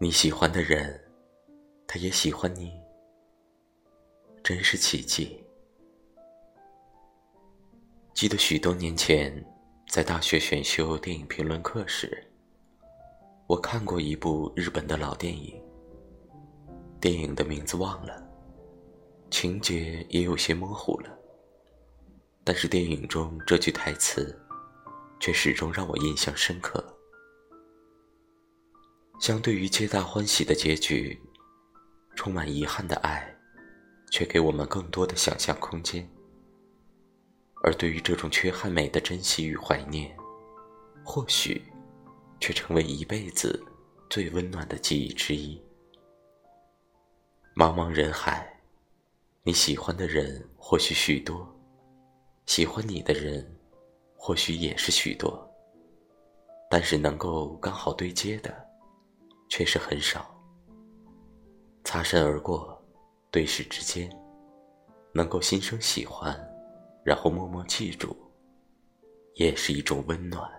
你喜欢的人，他也喜欢你，真是奇迹。记得许多年前，在大学选修电影评论课时，我看过一部日本的老电影，电影的名字忘了，情节也有些模糊了，但是电影中这句台词，却始终让我印象深刻。相对于皆大欢喜的结局，充满遗憾的爱，却给我们更多的想象空间。而对于这种缺憾美的珍惜与怀念，或许，却成为一辈子最温暖的记忆之一。茫茫人海，你喜欢的人或许许多，喜欢你的人，或许也是许多，但是能够刚好对接的。却是很少，擦身而过，对视之间，能够心生喜欢，然后默默记住，也是一种温暖。